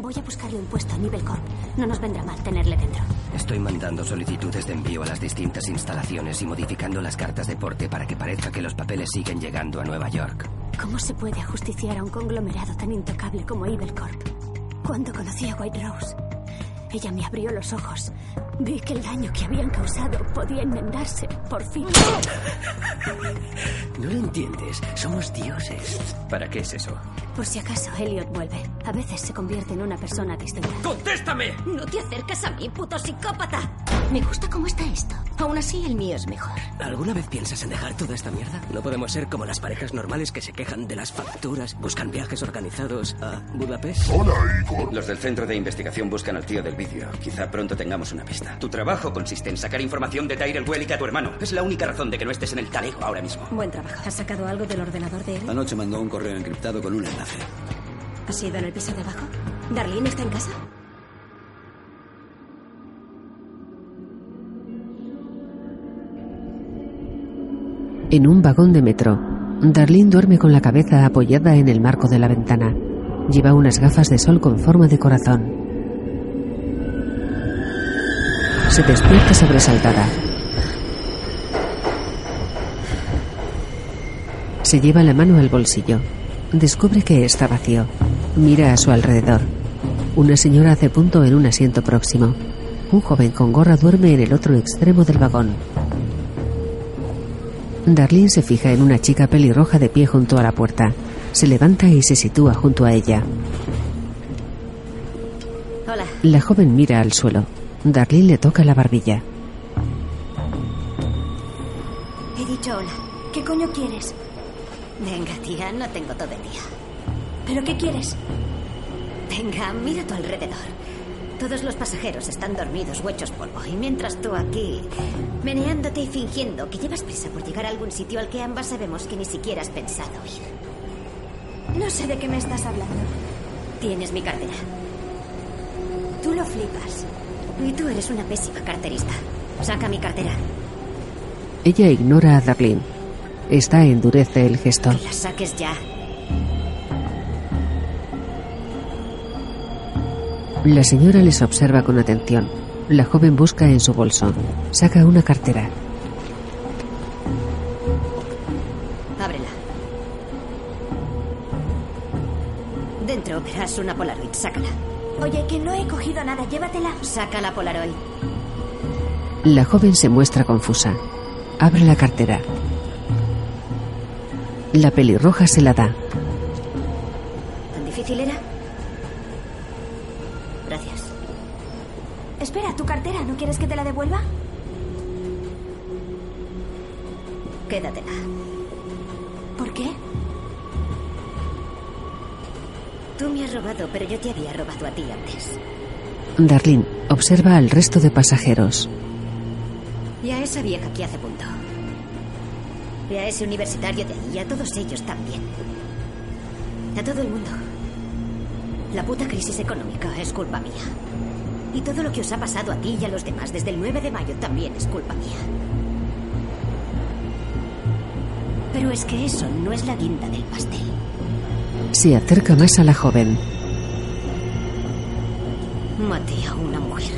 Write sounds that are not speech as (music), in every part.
Voy a buscarle un puesto a Nivel Corp. No nos vendrá mal tenerle dentro. Estoy mandando solicitudes de envío a las distintas instalaciones y modificando las cartas de porte para que parezca que los papeles siguen llegando a Nueva York. ¿Cómo se puede ajusticiar a un conglomerado tan intocable como Evil Corp? Cuando conocí a White Rose, ella me abrió los ojos. Vi que el daño que habían causado podía enmendarse, por fin. No lo entiendes. Somos dioses. ¿Para qué es eso? Por si acaso Elliot vuelve. A veces se convierte en una persona distinta. ¡Contéstame! No te acerques a mí, puto psicópata. Me gusta cómo está esto. Aún así, el mío es mejor. ¿Alguna vez piensas en dejar toda esta mierda? No podemos ser como las parejas normales que se quejan de las facturas, buscan viajes organizados a Budapest. Hola, Igor. Los del centro de investigación buscan al tío del vídeo. Quizá pronto tengamos una pista. Tu trabajo consiste en sacar información de Tyrell Wellick a tu hermano. Es la única razón de que no estés en el talego ahora mismo. Buen trabajo. ¿Has sacado algo del ordenador de él? Anoche mandó un correo encriptado con un enlace. ¿Has ido en el piso de abajo? ¿Darlene está en casa? En un vagón de metro, Darlene duerme con la cabeza apoyada en el marco de la ventana. Lleva unas gafas de sol con forma de corazón. Se despierta sobresaltada. Se lleva la mano al bolsillo. Descubre que está vacío. Mira a su alrededor. Una señora hace punto en un asiento próximo. Un joven con gorra duerme en el otro extremo del vagón. Darlene se fija en una chica pelirroja de pie junto a la puerta. Se levanta y se sitúa junto a ella. Hola. La joven mira al suelo. Darlene le toca la barbilla. He dicho hola. ¿Qué coño quieres? Venga, tía, no tengo todo el día. ¿Pero qué quieres? Venga, mira a tu alrededor. Todos los pasajeros están dormidos o hechos polvo. Y mientras tú aquí, meneándote y fingiendo que llevas prisa por llegar a algún sitio al que ambas sabemos que ni siquiera has pensado ir. No sé de qué me estás hablando. Tienes mi cartera. Tú lo flipas. Y tú eres una pésima carterista. Saca mi cartera. Ella ignora a Darlene. Esta endurece el gesto. Que la saques ya. La señora les observa con atención. La joven busca en su bolso. Saca una cartera. Ábrela. Dentro verás una Polaroid. Sácala. Oye, que no he cogido nada. Llévatela. Saca la Polaroid. La joven se muestra confusa. Abre la cartera. La pelirroja se la da. ¿Tan difícil era? Espera, tu cartera. ¿No quieres que te la devuelva? Quédatela. ¿Por qué? Tú me has robado, pero yo te había robado a ti antes. Darlene observa al resto de pasajeros. Y a esa vieja que hace punto. Y a ese universitario de y a todos ellos también. A todo el mundo. La puta crisis económica es culpa mía. Y todo lo que os ha pasado a ti y a los demás desde el 9 de mayo también es culpa mía. Pero es que eso no es la guinda del pastel. Se acerca más a la joven. Maté a una mujer.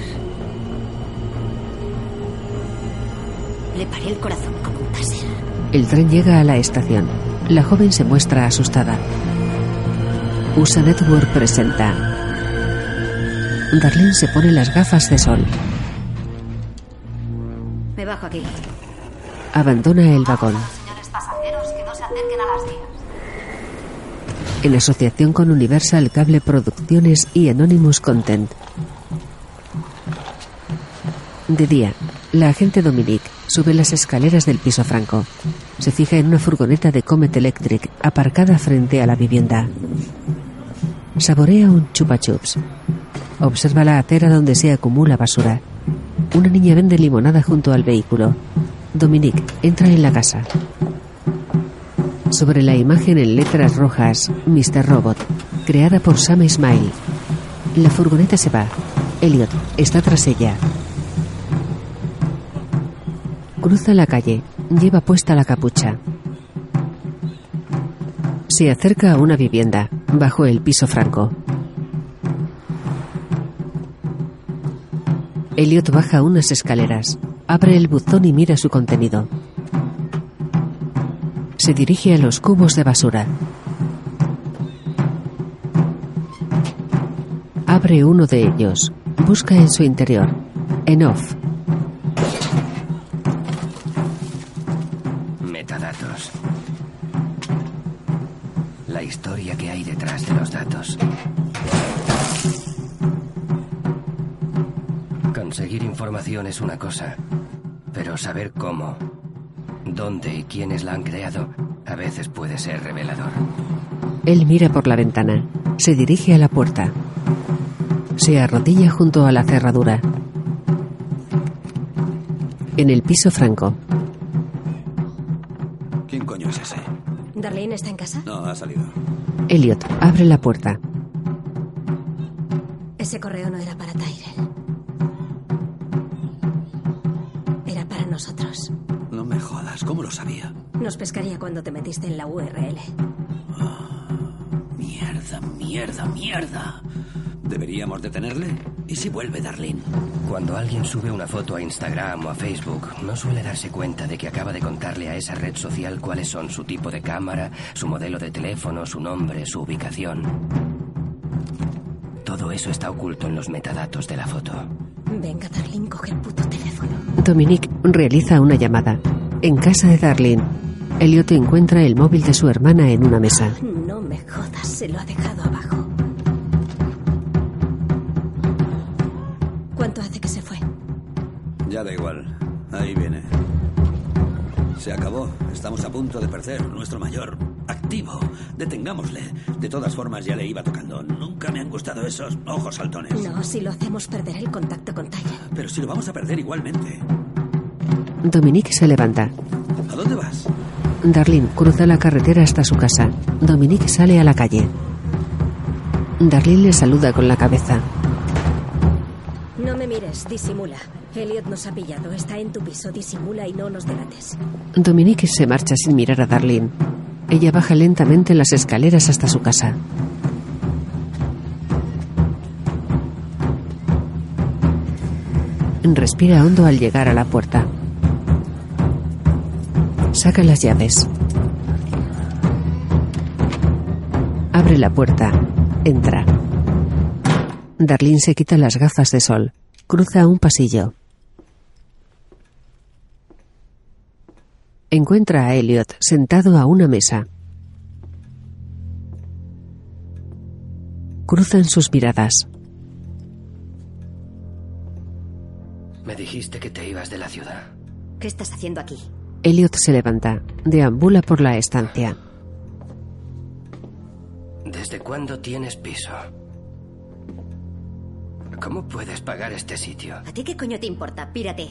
Le paré el corazón con un taser. El tren llega a la estación. La joven se muestra asustada. USA Network presenta. Darlene se pone las gafas de sol. Me bajo aquí. Abandona el vagón. Señores pasajeros, que no se acerquen a las vías. En asociación con Universal Cable Producciones y Anonymous Content. De día, la agente Dominique sube las escaleras del piso franco. Se fija en una furgoneta de Comet Electric aparcada frente a la vivienda. Saborea un chupa chups. Observa la acera donde se acumula basura. Una niña vende limonada junto al vehículo. Dominique entra en la casa. Sobre la imagen en letras rojas, Mr. Robot, creada por Sam Smile. La furgoneta se va. Elliot está tras ella. Cruza la calle. Lleva puesta la capucha. Se acerca a una vivienda, bajo el piso franco. Elliot baja unas escaleras. Abre el buzón y mira su contenido. Se dirige a los cubos de basura. Abre uno de ellos. Busca en su interior. En off. Conseguir información es una cosa, pero saber cómo, dónde y quiénes la han creado a veces puede ser revelador. Él mira por la ventana. Se dirige a la puerta. Se arrodilla junto a la cerradura. En el piso franco, ¿Quién coño es ese? ¿Darlene está en casa? No, ha salido. Elliot abre la puerta. Ese correo pescaría cuando te metiste en la URL. Mierda, mierda, mierda. ¿Deberíamos detenerle? ¿Y si vuelve Darlene? Cuando alguien sube una foto a Instagram o a Facebook, no suele darse cuenta de que acaba de contarle a esa red social cuáles son su tipo de cámara, su modelo de teléfono, su nombre, su ubicación. Todo eso está oculto en los metadatos de la foto. Venga, Darlene, coge el puto teléfono. Dominique realiza una llamada. En casa de Darlene, Elliot encuentra el móvil de su hermana en una mesa. No me jodas, se lo ha dejado abajo. ¿Cuánto hace que se fue? Ya da igual. Ahí viene. Se acabó. Estamos a punto de perder nuestro mayor activo. Detengámosle. De todas formas, ya le iba tocando. Nunca me han gustado esos ojos saltones. No, si lo hacemos perderá el contacto con Tyler. Pero si lo vamos a perder igualmente. Dominique se levanta. Darlene cruza la carretera hasta su casa. Dominique sale a la calle. Darlene le saluda con la cabeza. No me mires, disimula. Elliot nos ha pillado. Está en tu piso. Disimula y no nos delates. Dominique se marcha sin mirar a Darlene. Ella baja lentamente las escaleras hasta su casa. Respira hondo al llegar a la puerta. Saca las llaves. Abre la puerta. Entra. Darlene se quita las gafas de sol. Cruza un pasillo. Encuentra a Elliot sentado a una mesa. Cruzan sus miradas. Me dijiste que te ibas de la ciudad. ¿Qué estás haciendo aquí? Elliot se levanta. Deambula por la estancia. ¿Desde cuándo tienes piso? ¿Cómo puedes pagar este sitio? ¿A ti qué coño te importa? Pírate.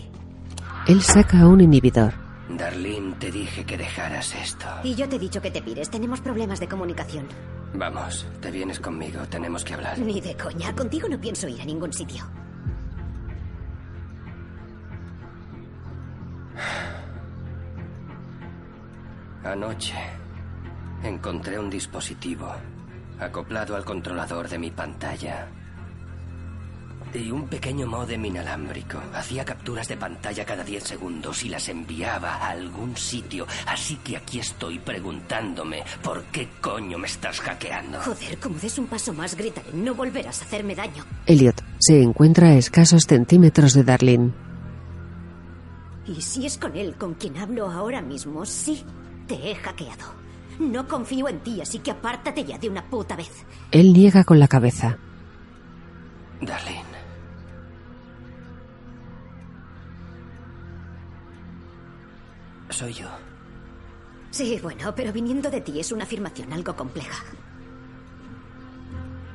Él saca un inhibidor. Darlene, te dije que dejaras esto. Y yo te he dicho que te pires. Tenemos problemas de comunicación. Vamos, te vienes conmigo, tenemos que hablar. Ni de coña. Contigo no pienso ir a ningún sitio. Anoche encontré un dispositivo acoplado al controlador de mi pantalla. Y un pequeño modem inalámbrico. Hacía capturas de pantalla cada 10 segundos y las enviaba a algún sitio. Así que aquí estoy preguntándome por qué coño me estás hackeando. Joder, como des un paso más, gritaré. No volverás a hacerme daño. Elliot se encuentra a escasos centímetros de Darlene. Y si es con él con quien hablo ahora mismo, sí, te he hackeado. No confío en ti, así que apártate ya de una puta vez. Él niega con la cabeza. Darlene. Soy yo. Sí, bueno, pero viniendo de ti es una afirmación algo compleja.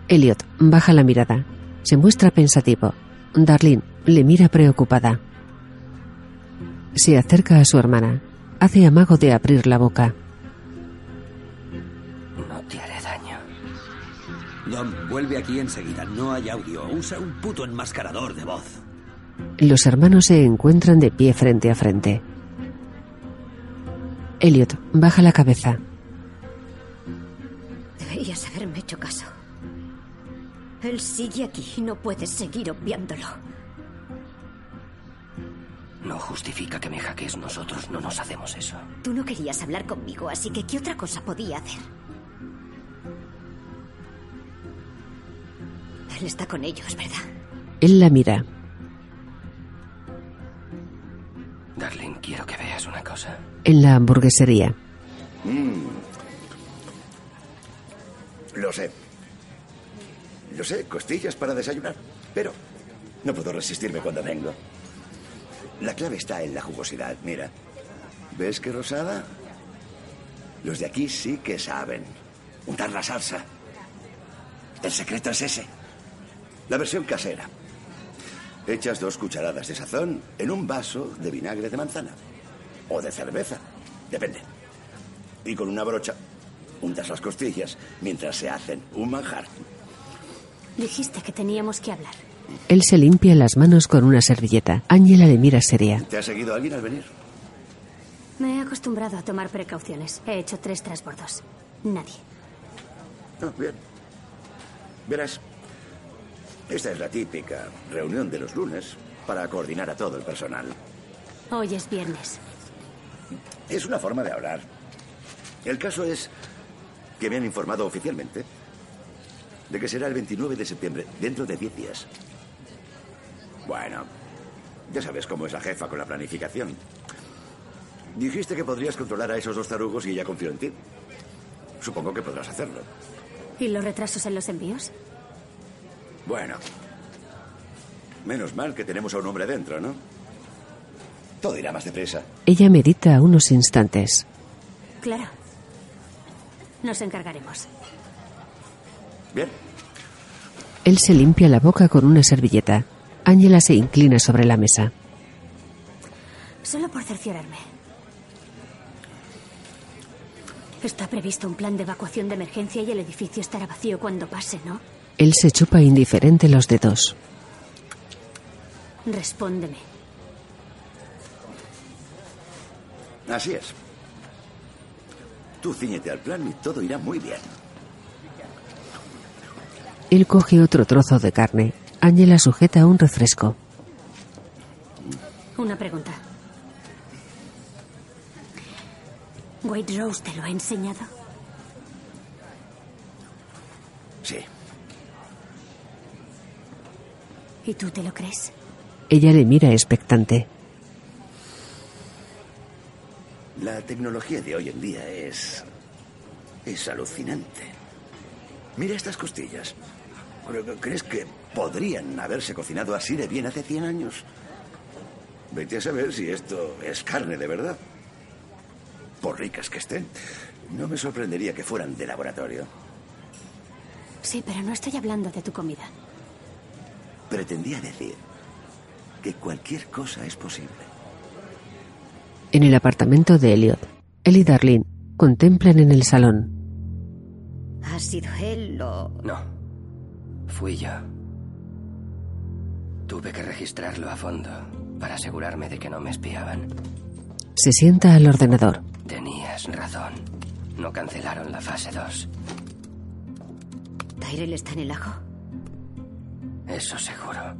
Elliot baja la mirada. Se muestra pensativo. Darlene le mira preocupada. Se acerca a su hermana. Hace amago de abrir la boca. No te haré daño. Dom, vuelve aquí enseguida. No hay audio. Usa un puto enmascarador de voz. Los hermanos se encuentran de pie frente a frente. Elliot baja la cabeza. Deberías haberme hecho caso. Él sigue aquí y no puedes seguir obviándolo. No justifica que me hackees. Nosotros no nos hacemos eso. Tú no querías hablar conmigo, así que ¿qué otra cosa podía hacer? Él está con ellos, ¿verdad? Él la mira. Darling, quiero que veas una cosa. En la hamburguesería. Lo sé. Lo sé, costillas para desayunar. Pero no puedo resistirme cuando vengo. La clave está en la jugosidad. Mira. ¿Ves qué rosada? Los de aquí sí que saben. Untar la salsa. El secreto es ese. La versión casera. Echas dos cucharadas de sazón en un vaso de vinagre de manzana. O de cerveza. Depende. Y con una brocha untas las costillas mientras se hacen un manjar. Dijiste que teníamos que hablar. Él se limpia las manos con una servilleta. Ángela le mira seria. ¿Te ha seguido alguien al venir? Me he acostumbrado a tomar precauciones. He hecho tres transbordos. Nadie. Ah, bien. Verás, esta es la típica reunión de los lunes para coordinar a todo el personal. Hoy es viernes. Es una forma de hablar. El caso es que me han informado oficialmente de que será el 29 de septiembre, dentro de 10 días. Bueno, ya sabes cómo es la jefa con la planificación. Dijiste que podrías controlar a esos dos tarugos y ella confió en ti. Supongo que podrás hacerlo. ¿Y los retrasos en los envíos? Bueno. Menos mal que tenemos a un hombre dentro, ¿no? Todo irá más deprisa. Ella medita unos instantes. Claro. Nos encargaremos. Bien. Él se limpia la boca con una servilleta. Ángela se inclina sobre la mesa. Solo por cerciorarme. Está previsto un plan de evacuación de emergencia y el edificio estará vacío cuando pase, ¿no? Él se chupa indiferente los dedos. Respóndeme. Así es. Tú ciñete al plan y todo irá muy bien. Él coge otro trozo de carne. Ángela sujeta un refresco. Una pregunta. ¿White Rose te lo ha enseñado? Sí. ¿Y tú te lo crees? Ella le mira expectante. La tecnología de hoy en día es. es alucinante. Mira estas costillas. ¿Crees que podrían haberse cocinado así de bien hace 100 años? Vete a saber si esto es carne de verdad. Por ricas que estén, no me sorprendería que fueran de laboratorio. Sí, pero no estoy hablando de tu comida. Pretendía decir que cualquier cosa es posible. En el apartamento de Elliot, él y Darlene contemplan en el salón. ¿Ha sido él o...? No. Fui yo. Tuve que registrarlo a fondo para asegurarme de que no me espiaban. Se sienta al ordenador. Tenías razón. No cancelaron la fase 2. ¿Tyrell está en el lago? Eso seguro.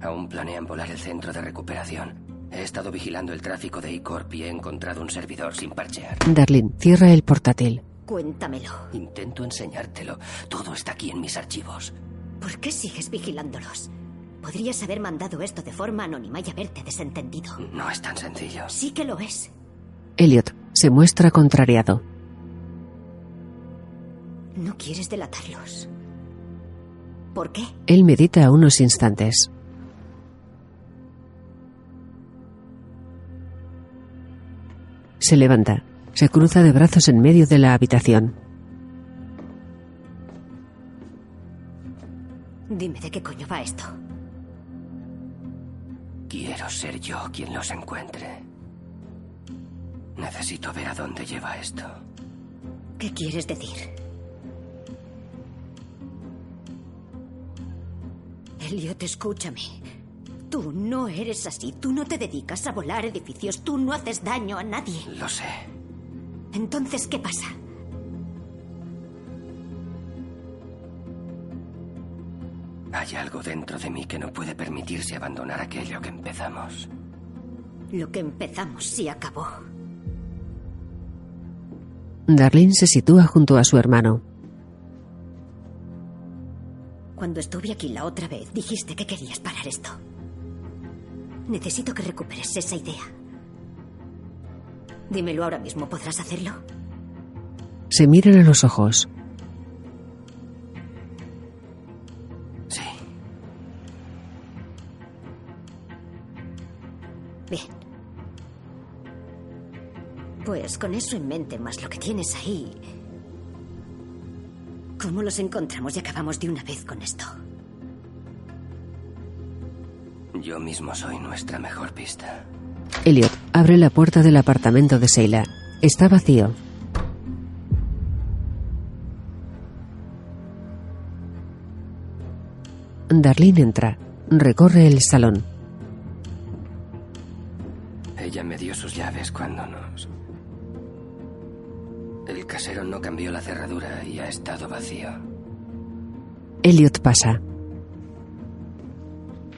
Aún planean volar el centro de recuperación. He estado vigilando el tráfico de E-Corp y he encontrado un servidor sin parchear. Darlene cierra el portátil. Cuéntamelo. Intento enseñártelo. Todo está aquí en mis archivos. ¿Por qué sigues vigilándolos? Podrías haber mandado esto de forma anónima y haberte desentendido. No es tan sencillo. Sí que lo es. Elliot se muestra contrariado. No quieres delatarlos. ¿Por qué? Él medita unos instantes. Se levanta. Se cruza de brazos en medio de la habitación. Dime de qué coño va esto. Quiero ser yo quien los encuentre. Necesito ver a dónde lleva esto. ¿Qué quieres decir? Elliot, escúchame. Tú no eres así. Tú no te dedicas a volar edificios. Tú no haces daño a nadie. Lo sé. Entonces, ¿qué pasa? Hay algo dentro de mí que no puede permitirse abandonar aquello que empezamos. Lo que empezamos sí acabó. Darlene se sitúa junto a su hermano. Cuando estuve aquí la otra vez, dijiste que querías parar esto. Necesito que recuperes esa idea. Dímelo ahora mismo, ¿podrás hacerlo? Se miran a los ojos. Pues con eso en mente, más lo que tienes ahí. ¿Cómo los encontramos y acabamos de una vez con esto? Yo mismo soy nuestra mejor pista. Elliot abre la puerta del apartamento de Seila. Está vacío. Darlene entra. Recorre el salón. Ella me dio sus llaves cuando nos... El casero no cambió la cerradura y ha estado vacío. Elliot pasa.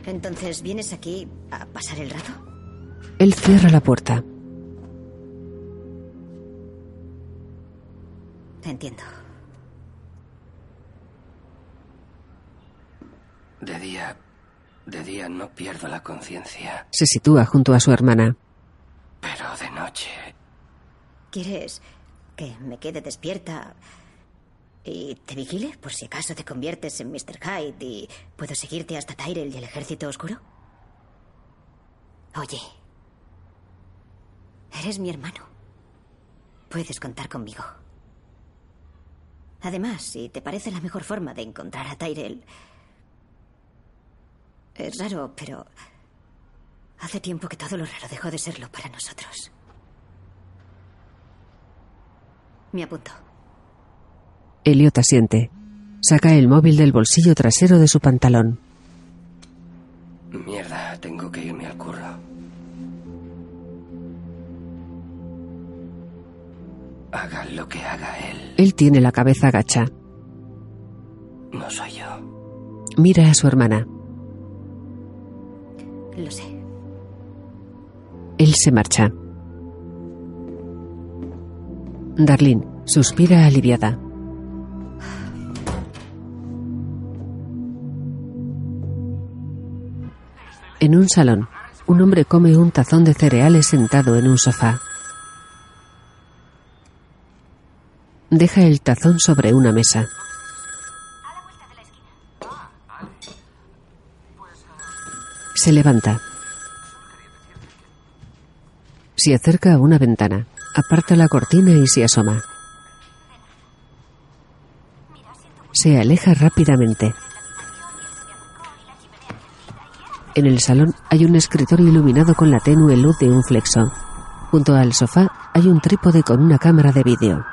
Entonces, ¿vienes aquí a pasar el rato? Él cierra la puerta. Entiendo. De día... De día no pierdo la conciencia, Se sitúa junto a su hermana. pero de noche... ¿Quieres que me quede despierta y te vigile por si acaso te conviertes en Mr. Hyde y puedo seguirte hasta Tyrell y el ejército oscuro? Oye, eres mi hermano. Puedes contar conmigo. Además, si te parece la mejor forma de encontrar a Tyrell... Es raro, pero... Hace tiempo que todo lo raro dejó de serlo para nosotros. Me apunto. Elliot asiente. Saca el móvil del bolsillo trasero de su pantalón. Mierda, tengo que irme al curro. Haga lo que haga él, Él tiene la cabeza agacha. no soy yo. Mira a su hermana. Lo sé. Él se marcha. Darlene suspira aliviada. En un salón, un hombre come un tazón de cereales sentado en un sofá. Deja el tazón sobre una mesa. Se levanta. Se acerca a una ventana, aparta la cortina y se asoma. Se aleja rápidamente. En el salón hay un escritorio iluminado con la tenue luz de un flexo. Junto al sofá hay un trípode con una cámara de vídeo.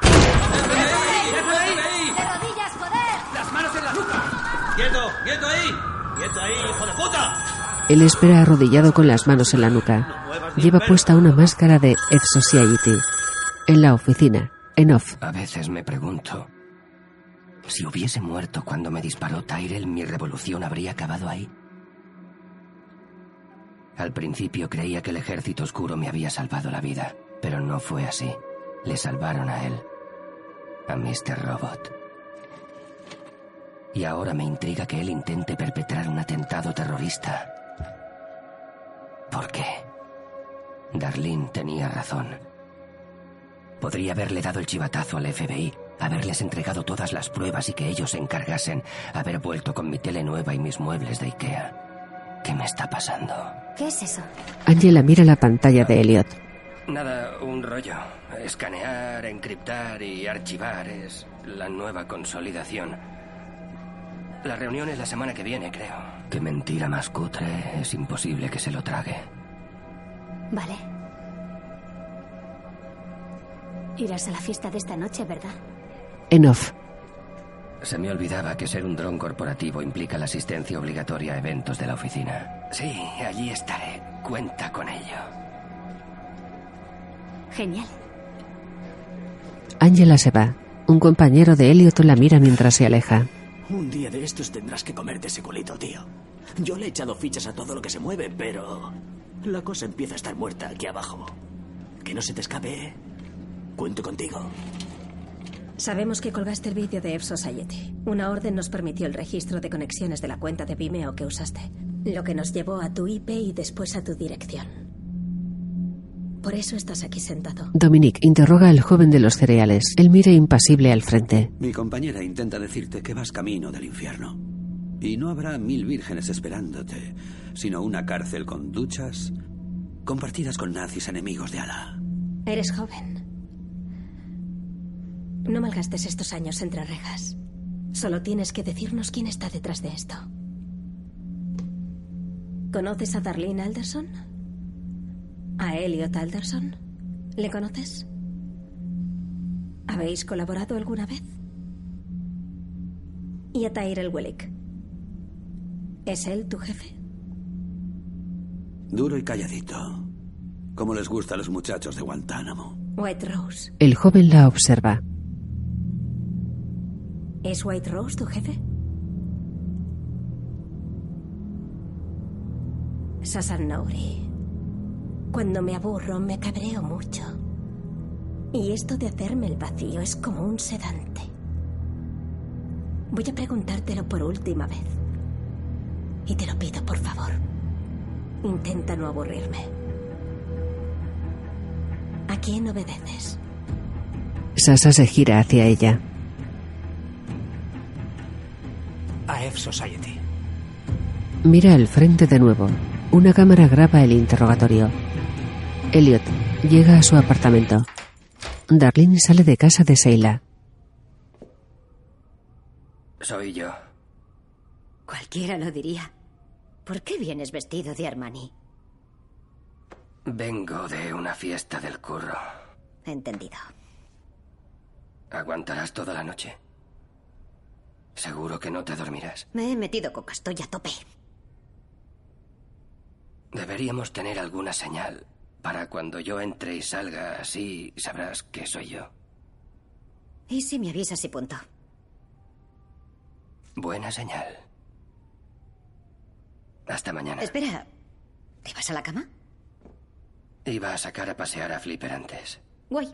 Él espera arrodillado con las manos en la nuca. Lleva puesta una máscara de Ed Society. En la oficina, en off, A veces me pregunto, si hubiese muerto cuando me disparó Tyrell, mi revolución habría acabado ahí. Al principio creía que el ejército oscuro me había salvado la vida, pero no fue así. Le salvaron a él, a Mr. Robot. Y ahora me intriga que él intente perpetrar un atentado terrorista. ¿Por qué? Darlene tenía razón. Podría haberle dado el chivatazo al FBI, haberles entregado todas las pruebas y que ellos se encargasen, haber vuelto con mi tele nueva y mis muebles de Ikea. ¿Qué me está pasando? ¿Qué es eso? Angela mira la pantalla de Elliot. Nada, un rollo. Escanear, encriptar y archivar es la nueva consolidación. La reunión es la semana que viene, creo. Qué mentira más cutre. Es imposible que se lo trague. Vale. Irás a la fiesta de esta noche, ¿verdad? En off, Se me olvidaba que ser un dron corporativo implica la asistencia obligatoria a eventos de la oficina. Sí, allí estaré. Cuenta con ello. Genial. Angela se va. Un compañero de Elliot la mira mientras se aleja. Un día de estos tendrás que comerte ese culito, tío. Yo le he echado fichas a todo lo que se mueve, pero... La cosa empieza a estar muerta aquí abajo. Que no se te escape. ¿eh? Cuento contigo. Sabemos que colgaste el vídeo de F Society. Una orden nos permitió el registro de conexiones de la cuenta de Vimeo que usaste, lo que nos llevó a tu IP y después a tu dirección. Por eso estás aquí sentado. Dominic interroga al joven de los cereales. Él mira impasible al frente. Mi compañera intenta decirte que vas camino del infierno. Y no habrá mil vírgenes esperándote, sino una cárcel con duchas compartidas con nazis enemigos de Alá. Eres joven. No malgastes estos años entre rejas. Solo tienes que decirnos quién está detrás de esto. ¿Conoces a Darlene Alderson? ¿A Elliot Alderson? ¿Le conoces? ¿Habéis colaborado alguna vez? ¿Y a Tyrell Wellick? ¿Es él tu jefe? Duro y calladito. Como les gusta a los muchachos de Guantánamo. White Rose. El joven la observa. ¿Es White Rose tu jefe? Sasan Nouri. Cuando me aburro me cabreo mucho. Y esto de hacerme el vacío es como un sedante. Voy a preguntártelo por última vez. Y te lo pido, por favor. Intenta no aburrirme. ¿A quién obedeces? Sasa se gira hacia ella. A F Society. Mira al frente de nuevo. Una cámara graba el interrogatorio. Elliot llega a su apartamento. Darlene sale de casa de Seila. Soy yo. Cualquiera lo diría. ¿Por qué vienes vestido de Armani? Vengo de una fiesta del curro. Entendido. ¿Aguantarás toda la noche? ¿Seguro que no te dormirás? Me he metido coca, estoy a tope. Deberíamos tener alguna señal para cuando yo entre y salga así sabrás que soy yo. ¿Y si me avisas y punto? Buena señal. Hasta mañana. Espera, ¿te vas a la cama? Iba a sacar a pasear a Flipper antes. Guay,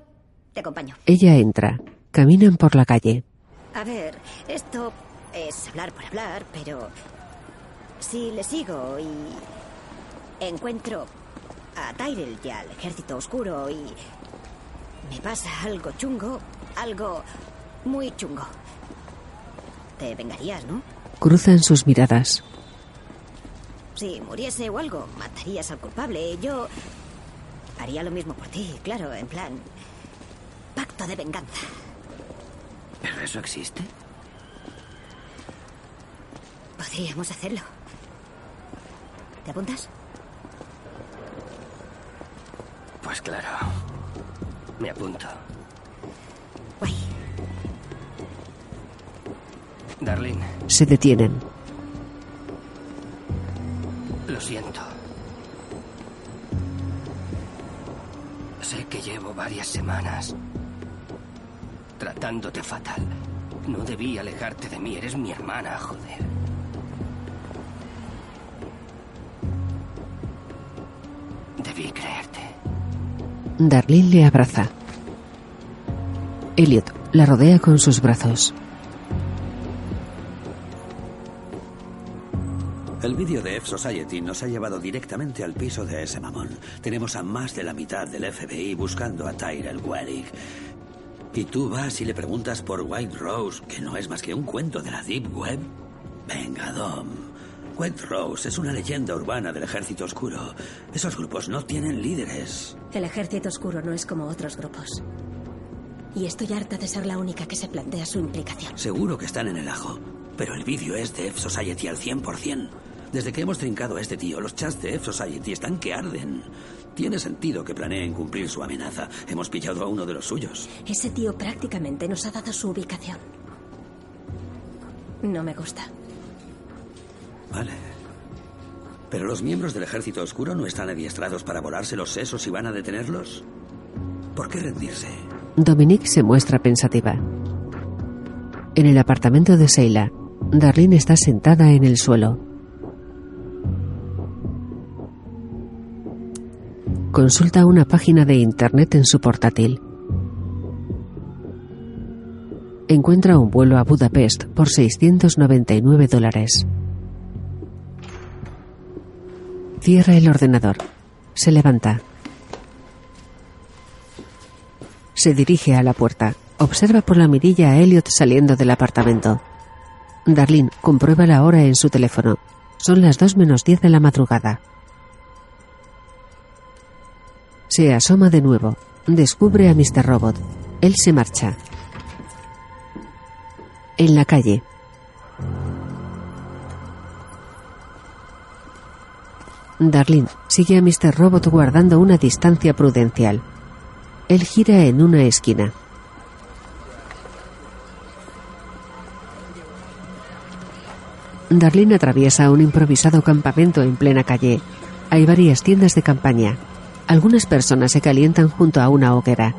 te acompaño. Ella entra. Caminan por la calle. A ver, esto es hablar por hablar, pero si le sigo y encuentro a Tyrell y al ejército oscuro y me pasa algo chungo, algo muy chungo. Te vengarías, ¿no? Cruzan sus miradas. Si muriese o algo, matarías al culpable. Yo haría lo mismo por ti, claro, en plan pacto de venganza. ¿Pero eso existe? Podríamos hacerlo. ¿Te apuntas? Pues claro. Me apunto. Guay. Darlene, Se detienen. Lo siento. Sé que llevo varias semanas tratándote fatal. No debí alejarte de mí, eres mi hermana, joder. Debí creerte. Darlene le abraza. Elliot la rodea con sus brazos. El vídeo de F Society nos ha llevado directamente al piso de ese mamón. Tenemos a más de la mitad del FBI buscando a Tyrell Wellick. ¿Y tú vas y le preguntas por White Rose, que no es más que un cuento de la Deep Web? Venga, Dom. White Rose es una leyenda urbana del ejército oscuro. Esos grupos no tienen líderes. El ejército oscuro no es como otros grupos. Y estoy harta de ser la única que se plantea su implicación. Seguro que están en el ajo. Pero el vídeo es de F Society al 100%. Desde que hemos trincado a este tío, los chats de F Society están que arden. Tiene sentido que planeen cumplir su amenaza. Hemos pillado a uno de los suyos. Ese tío prácticamente nos ha dado su ubicación. No me gusta. Vale. ¿Pero los miembros del ejército oscuro no están adiestrados para volarse los sesos y van a detenerlos? ¿Por qué rendirse? Dominique se muestra pensativa. En el apartamento de Seila, Darlene está sentada en el suelo. Consulta una página de internet en su portátil. Encuentra un vuelo a Budapest por 699 dólares. Cierra el ordenador. Se levanta. Se dirige a la puerta. Observa por la mirilla a Elliot saliendo del apartamento. Darlene comprueba la hora en su teléfono. Son las 2 menos 10 de la madrugada. Se asoma de nuevo. Descubre a Mr. Robot. Él se marcha. En la calle. Darlene sigue a Mr. Robot guardando una distancia prudencial. Él gira en una esquina. Darlene atraviesa un improvisado campamento en plena calle. Hay varias tiendas de campaña. Algunas personas se calientan junto a una hoguera.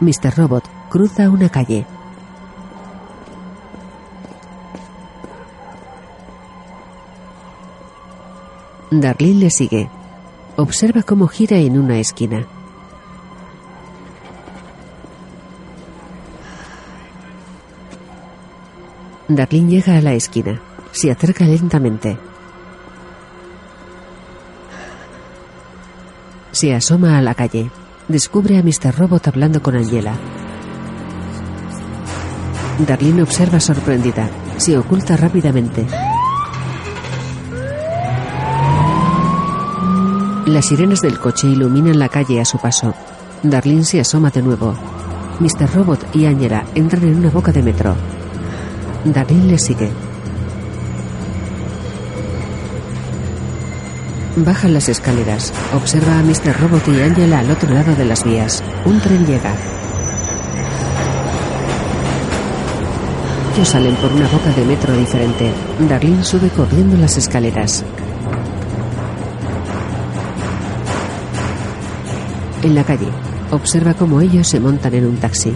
Mr. Robot cruza una calle. Darlene le sigue. Observa cómo gira en una esquina. Darlene llega a la esquina. Se acerca lentamente. Se asoma a la calle. Descubre a Mr. Robot hablando con Angela. Darlene observa sorprendida. Se oculta rápidamente. Las sirenas del coche iluminan la calle a su paso. Darlene se asoma de nuevo. Mr. Robot y Angela entran en una boca de metro. Darlene le sigue. Bajan las escaleras. Observa a Mr. Robot y Angela al otro lado de las vías. Un tren llega. Ellos salen por una boca de metro diferente. Darlene sube corriendo las escaleras. En la calle, observa cómo ellos se montan en un taxi.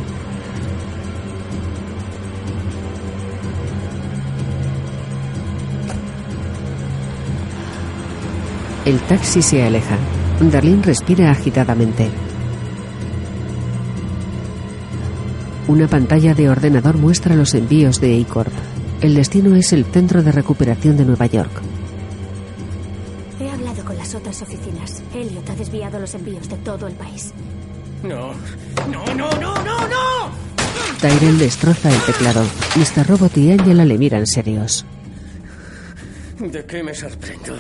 El taxi se aleja. Darlene respira agitadamente. Una pantalla de ordenador muestra los envíos de A-Corp. El destino es el Centro de Recuperación de Nueva York. He hablado con las otras oficinas. Elliot ha desviado los envíos de todo el país. No, no, no, no, no, no. Tyrell destroza el teclado. Mr. Robot y Angela le miran serios. ¿De qué me sorprendo?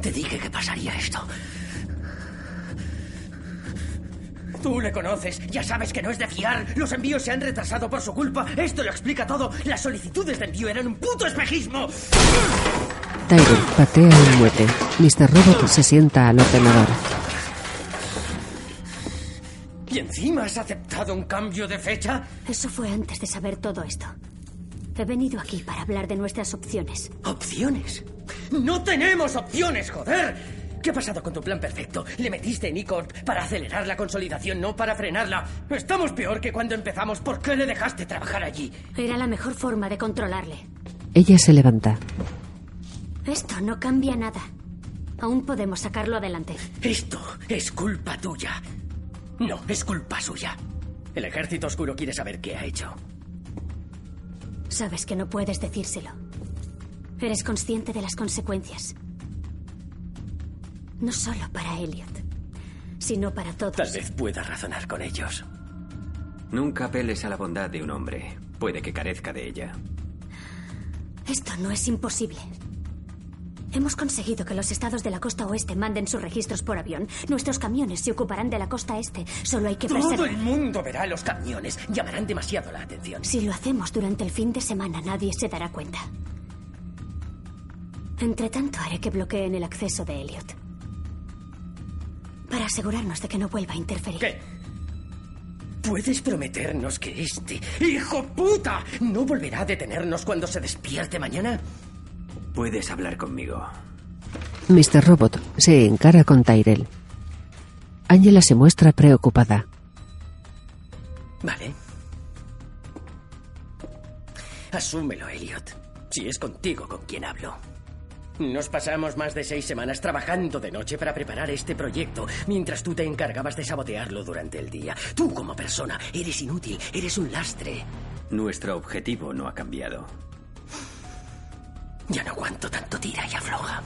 Te dije que pasaría esto. Tú le conoces, ya sabes que no es de fiar. Los envíos se han retrasado por su culpa. Esto lo explica todo. Las solicitudes de envío eran un puto espejismo. Tyrell patea un mueble. Mr. Robot se sienta al ordenador. ¿Y encima has aceptado un cambio de fecha? Eso fue antes de saber todo esto. He venido aquí para hablar de nuestras opciones. ¿Opciones? ¡No tenemos opciones, joder! ¿Qué ha pasado con tu plan perfecto? Le metiste en E-Corp para acelerar la consolidación, no para frenarla. Estamos peor que cuando empezamos. ¿Por qué le dejaste trabajar allí? Era la mejor forma de controlarle. Ella se levanta. Esto no cambia nada. Aún podemos sacarlo adelante. Esto es culpa tuya. No, es culpa suya. El ejército oscuro quiere saber qué ha hecho. Sabes que no puedes decírselo. Eres consciente de las consecuencias. No solo para Elliot, sino para todos. Tal vez pueda razonar con ellos. Nunca apeles a la bondad de un hombre. Puede que carezca de ella. Esto no es imposible. Hemos conseguido que los estados de la costa oeste manden sus registros por avión. Nuestros camiones se ocuparán de la costa este. Solo hay que Todo preservar. el mundo verá los camiones. Llamarán demasiado la atención. Si lo hacemos durante el fin de semana, nadie se dará cuenta. Entre tanto, haré que bloqueen el acceso de Elliot. Para asegurarnos de que no vuelva a interferir. ¿Qué? ¿Puedes prometernos que este hijo puta no volverá a detenernos cuando se despierte mañana? Puedes hablar conmigo. Mr. Robot se encara con Tyrell. Angela se muestra preocupada. Vale. Asúmelo, Elliot. Si es contigo con quien hablo. Nos pasamos más de seis semanas trabajando de noche para preparar este proyecto, mientras tú te encargabas de sabotearlo durante el día. Tú como persona eres inútil, eres un lastre. Nuestro objetivo no ha cambiado. Ya no aguanto tanto tira y afloja.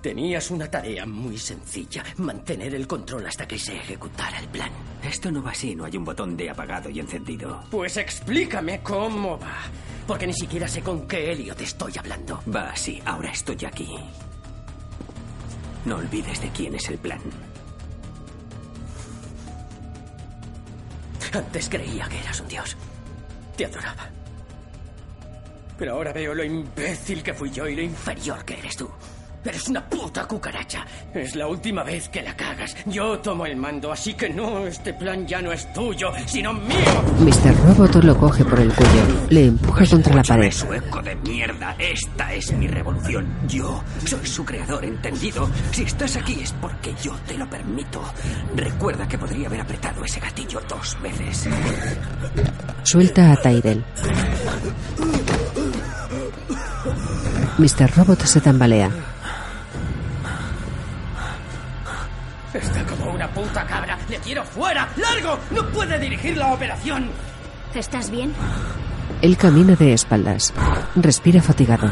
Tenías una tarea muy sencilla, mantener el control hasta que se ejecutara el plan. Esto no va así, no hay un botón de apagado y encendido. Pues explícame cómo va, porque ni siquiera sé con qué Helio te estoy hablando. Va así, ahora estoy aquí. No olvides de quién es el plan. Antes creía que eras un dios. Te adoraba. Pero ahora veo lo imbécil que fui yo y lo inferior que eres tú. Eres una puta cucaracha. Es la última vez que la cagas. Yo tomo el mando, así que no, este plan ya no es tuyo, sino mío. Mr. Robot lo coge por el cuello, le empuja contra la pared. sueco de mierda, esta es mi revolución. Yo soy su creador, ¿entendido? Si estás aquí es porque yo te lo permito. Recuerda que podría haber apretado ese gatillo dos veces. Suelta a Tyrell. Mr. Robot se tambalea. Puta cabra. Le quiero fuera. ¡Largo! ¡No puede dirigir la operación! ¿Estás bien? Él camina de espaldas. Respira fatigado.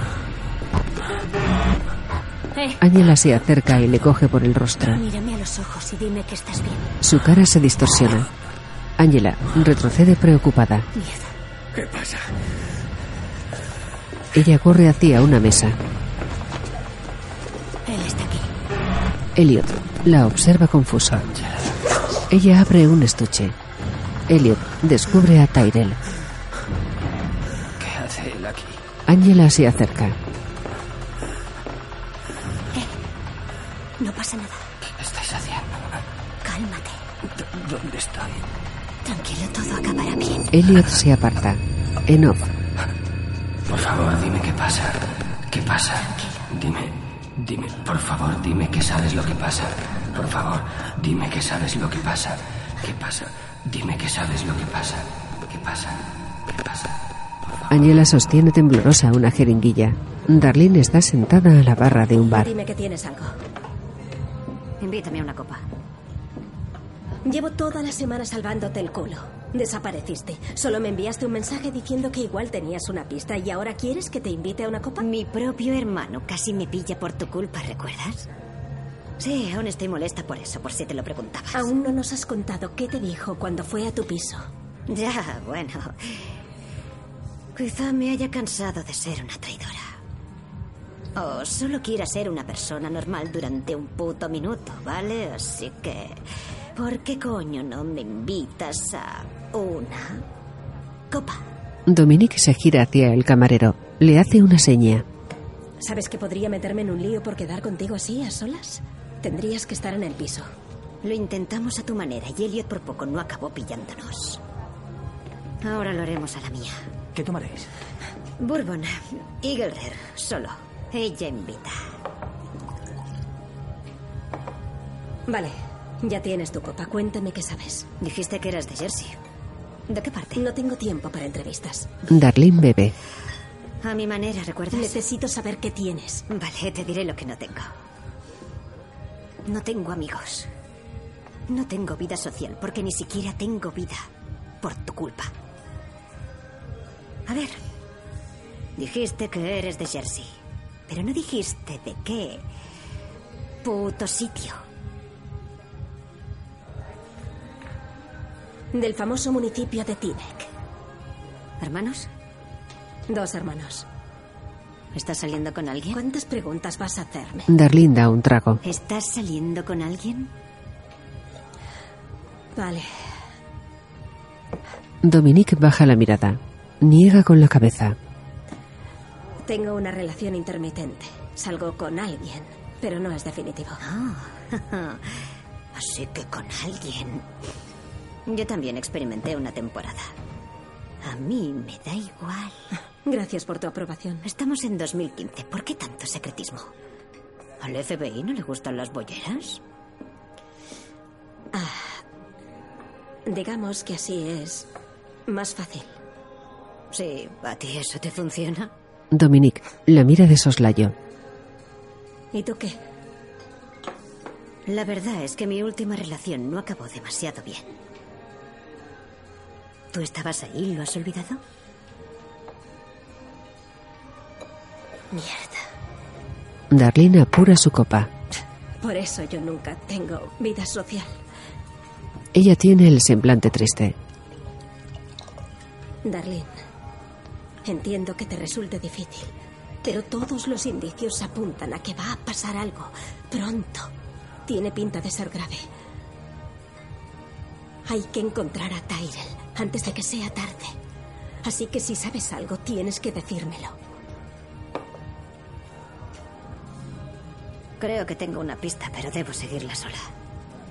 Eh, Ángela se acerca y le coge por el rostro. mírame a los ojos y dime que estás bien. Su cara se distorsiona. Ángela retrocede preocupada. Mierda. ¿Qué pasa? Ella corre hacia una mesa. Él está aquí. Elliot la observa confuso. Ella abre un estuche. Elliot descubre a Tyrell. ¿Qué hace él aquí? Ángela se acerca. No pasa nada. ¿Qué estáis haciendo? Cálmate. ¿Dónde estoy? Tranquilo, todo acabará bien. Elliot se aparta. En off. Por favor, dime qué pasa. ¿Qué pasa? Dime, dime, por favor, dime que sabes lo que pasa. Por favor, dime que sabes lo que pasa. ¿Qué pasa? Dime que sabes lo que pasa. ¿Qué pasa? ¿Qué pasa? Ángela sostiene temblorosa una jeringuilla. Darlene está sentada a la barra de un bar. Dime que tienes algo. Invítame a una copa. Llevo toda la semana salvándote el culo. Desapareciste. Solo me enviaste un mensaje diciendo que igual tenías una pista y ahora quieres que te invite a una copa. Mi propio hermano casi me pilla por tu culpa, ¿recuerdas? Sí, aún estoy molesta por eso, por si te lo preguntabas. Aún no nos has contado qué te dijo cuando fue a tu piso. Ya, bueno. Quizá me haya cansado de ser una traidora. O solo quiera ser una persona normal durante un puto minuto, ¿vale? Así que... ¿Por qué coño no me invitas a una copa? Dominique se gira hacia el camarero. Le hace una seña. ¿Sabes que podría meterme en un lío por quedar contigo así, a solas? Tendrías que estar en el piso. Lo intentamos a tu manera y Elliot por poco no acabó pillándonos. Ahora lo haremos a la mía. ¿Qué tomaréis? Bourbon, Eagle Rare, solo. Ella invita. Vale, ya tienes tu copa. Cuéntame qué sabes. Dijiste que eras de Jersey. ¿De qué parte? No tengo tiempo para entrevistas. Darlene bebe. A mi manera, ¿recuerdas? Necesito saber qué tienes. Vale, te diré lo que no tengo. No tengo amigos. No tengo vida social porque ni siquiera tengo vida por tu culpa. A ver, dijiste que eres de Jersey, pero no dijiste de qué puto sitio. Del famoso municipio de Tinek. ¿Hermanos? Dos hermanos. ¿Estás saliendo con alguien? ¿Cuántas preguntas vas a hacerme? Darlene da un trago. ¿Estás saliendo con alguien? Vale. Dominique baja la mirada. Niega con la cabeza. Tengo una relación intermitente. Salgo con alguien, pero no es definitivo. Ah, (laughs) así que con alguien. Yo también experimenté una temporada. A mí me da igual. (laughs) Gracias por tu aprobación. Estamos en 2015. ¿Por qué tanto secretismo? ¿Al FBI no le gustan las bolleras? Digamos que así es más fácil. Sí, ¿a ti eso te funciona? Dominique la mira de soslayo. ¿Y tú qué? La verdad es que mi última relación no acabó demasiado bien. ¿Tú estabas ahí? ¿Lo has olvidado? Mierda. Darlene apura su copa. Por eso yo nunca tengo vida social. Ella tiene el semblante triste. Darlene, entiendo que te resulte difícil, pero todos los indicios apuntan a que va a pasar algo pronto. Tiene pinta de ser grave. Hay que encontrar a Tyrell antes de que sea tarde. Así que si sabes algo, tienes que decírmelo. Creo que tengo una pista, pero debo seguirla sola.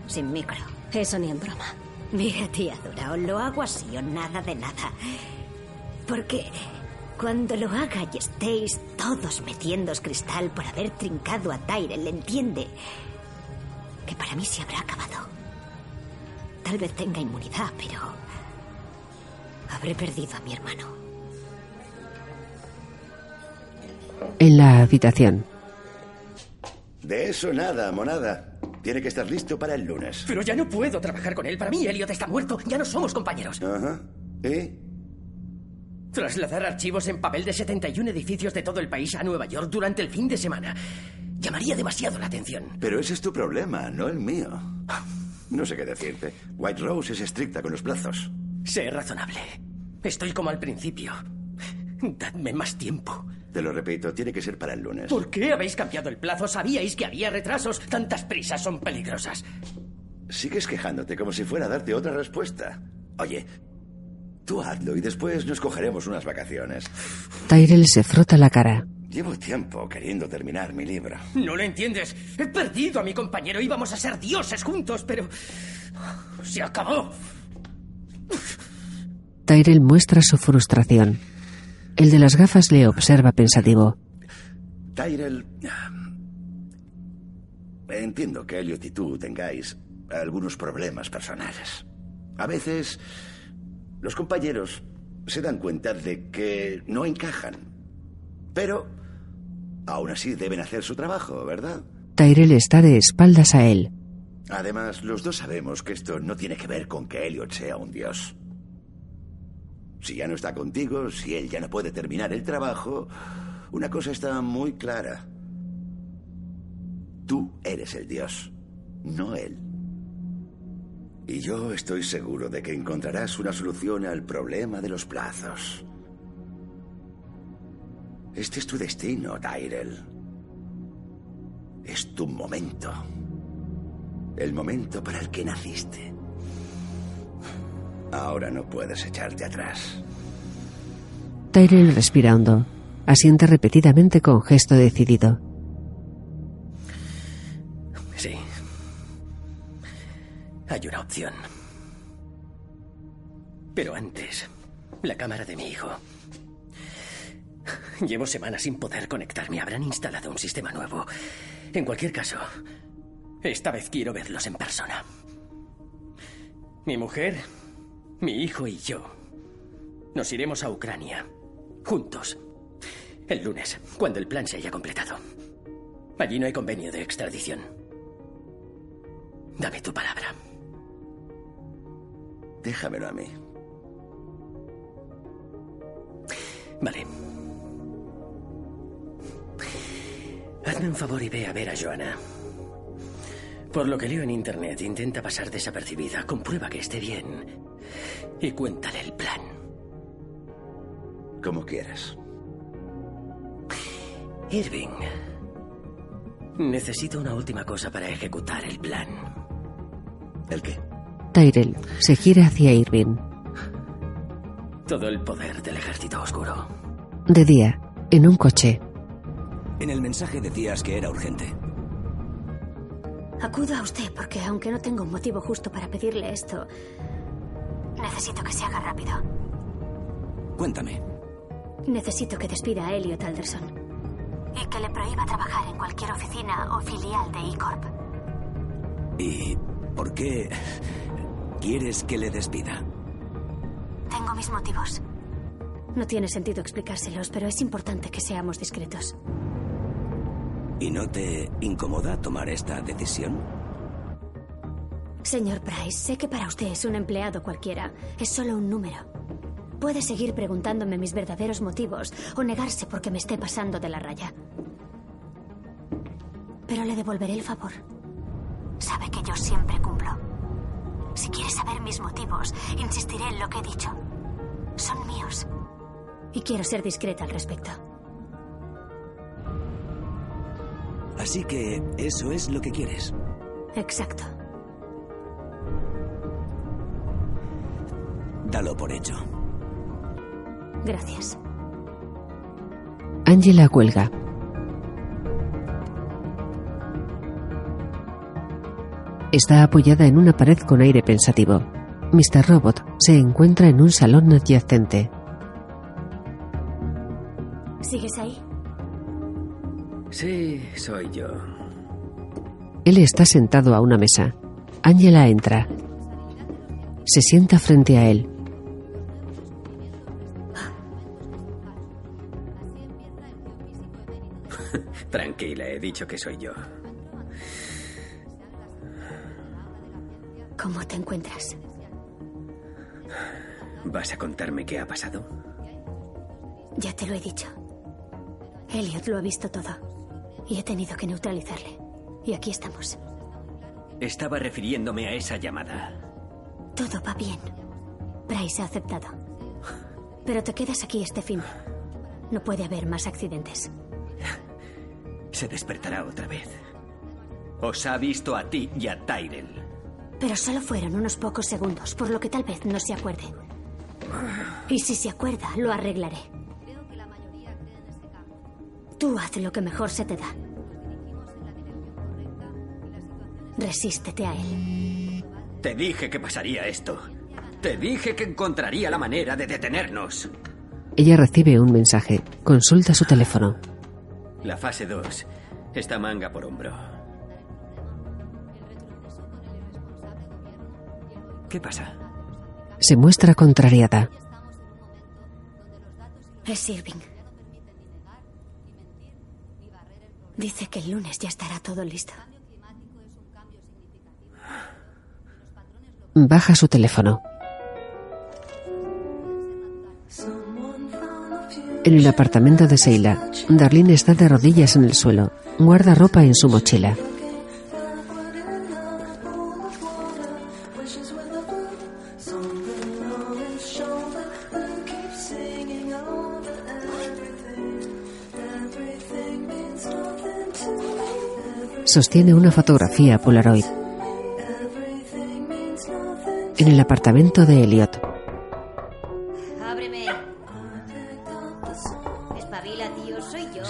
Sin micro. Eso ni en broma. Mira, tía Dura, o lo hago así o nada de nada. Porque cuando lo haga y estéis todos metiéndos cristal por haber trincado a Tyrell, entiende que para mí se habrá acabado. Tal vez tenga inmunidad, pero habré perdido a mi hermano. En la habitación. De eso nada, monada. Tiene que estar listo para el lunes. Pero ya no puedo trabajar con él. Para mí, Elliot está muerto. Ya no somos compañeros. Ajá. ¿Y? Trasladar archivos en papel de 71 edificios de todo el país a Nueva York durante el fin de semana llamaría demasiado la atención. Pero ese es tu problema, no el mío. No sé qué decirte. White Rose es estricta con los plazos. Sé razonable. Estoy como al principio. Dadme más tiempo. Te lo repito, tiene que ser para el lunes. ¿Por qué habéis cambiado el plazo? Sabíais que había retrasos. Tantas prisas son peligrosas. Sigues quejándote como si fuera a darte otra respuesta. Oye, tú hazlo y después nos cogeremos unas vacaciones. Tyrell se frota la cara. Llevo tiempo queriendo terminar mi libro. No lo entiendes. He perdido a mi compañero. Íbamos a ser dioses juntos, pero... Se acabó. Tyrell muestra su frustración. El de las gafas le observa pensativo. Tyrell... Entiendo que Elliot y tú tengáis algunos problemas personales. A veces los compañeros se dan cuenta de que no encajan. Pero aún así deben hacer su trabajo, ¿verdad? Tyrell está de espaldas a él. Además, los dos sabemos que esto no tiene que ver con que Elliot sea un dios. Si ya no está contigo, si él ya no puede terminar el trabajo, una cosa está muy clara. Tú eres el dios, no él. Y yo estoy seguro de que encontrarás una solución al problema de los plazos. Este es tu destino, Tyrell. Es tu momento. El momento para el que naciste. Ahora no puedes echarte atrás. Tyrell respira hondo. Asiente repetidamente con gesto decidido. Sí. Hay una opción. Pero antes, la cámara de mi hijo. Llevo semanas sin poder conectarme. Habrán instalado un sistema nuevo. En cualquier caso, esta vez quiero verlos en persona. Mi mujer, mi hijo y yo nos iremos a Ucrania. Juntos. El lunes, cuando el plan se haya completado. Allí no hay convenio de extradición. Dame tu palabra. Déjamelo a mí. Vale. Hazme un favor y ve a ver a Joana. Por lo que leo en internet, intenta pasar desapercibida. Comprueba que esté bien. Y cuéntale el plan. Como quieras. Irving. Necesito una última cosa para ejecutar el plan. ¿El qué? Tyrell se gira hacia Irving. Todo el poder del ejército oscuro. De día, en un coche. En el mensaje decías que era urgente. Acudo a usted porque aunque no tengo un motivo justo para pedirle esto, necesito que se haga rápido. Cuéntame. Necesito que despida a Elliot Alderson. Y que le prohíba trabajar en cualquier oficina o filial de E-Corp. ¿Y por qué quieres que le despida? Tengo mis motivos. No tiene sentido explicárselos, pero es importante que seamos discretos. ¿Y no te incomoda tomar esta decisión? Señor Price, sé que para usted es un empleado cualquiera. Es solo un número. Puede seguir preguntándome mis verdaderos motivos o negarse porque me esté pasando de la raya. Pero le devolveré el favor. Sabe que yo siempre cumplo. Si quiere saber mis motivos, insistiré en lo que he dicho. Son míos. Y quiero ser discreta al respecto. Así que eso es lo que quieres. Exacto. Dalo por hecho. Gracias. Angela cuelga. Está apoyada en una pared con aire pensativo. Mr. Robot se encuentra en un salón adyacente. ¿Sigues ahí? Sí, soy yo. Él está sentado a una mesa. Angela entra. Se sienta frente a él. (laughs) Tranquila, he dicho que soy yo. ¿Cómo te encuentras? ¿Vas a contarme qué ha pasado? Ya te lo he dicho. Elliot lo ha visto todo. Y he tenido que neutralizarle. Y aquí estamos. Estaba refiriéndome a esa llamada. Todo va bien. Bryce ha aceptado. Pero te quedas aquí este fin. No puede haber más accidentes. Se despertará otra vez. Os ha visto a ti y a Tyrell. Pero solo fueron unos pocos segundos, por lo que tal vez no se acuerde. Y si se acuerda, lo arreglaré. Tú haz lo que mejor se te da. Resístete a él. Te dije que pasaría esto. Te dije que encontraría la manera de detenernos. Ella recibe un mensaje. Consulta su teléfono. La fase 2 está manga por hombro. ¿Qué pasa? Se muestra contrariada. Es Irving. Dice que el lunes ya estará todo listo. Baja su teléfono. En el apartamento de Seila, Darlene está de rodillas en el suelo. Guarda ropa en su mochila. Sostiene una fotografía Polaroid. En el apartamento de Elliot, Ábreme. Espabila, tío, soy yo.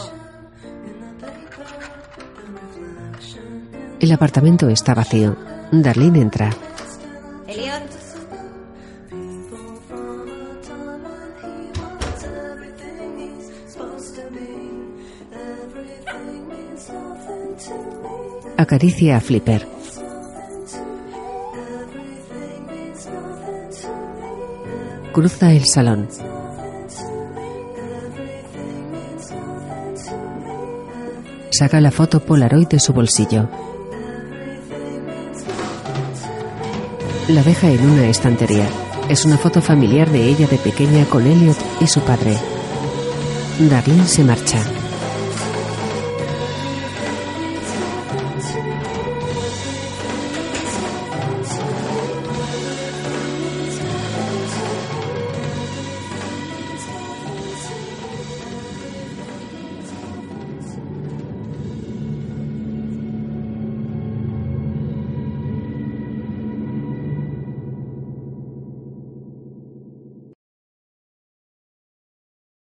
el apartamento está vacío. Darlene entra. Acaricia a Flipper. Cruza el salón. Saca la foto Polaroid de su bolsillo. La deja en una estantería. Es una foto familiar de ella de pequeña con Elliot y su padre. Darlene se marcha.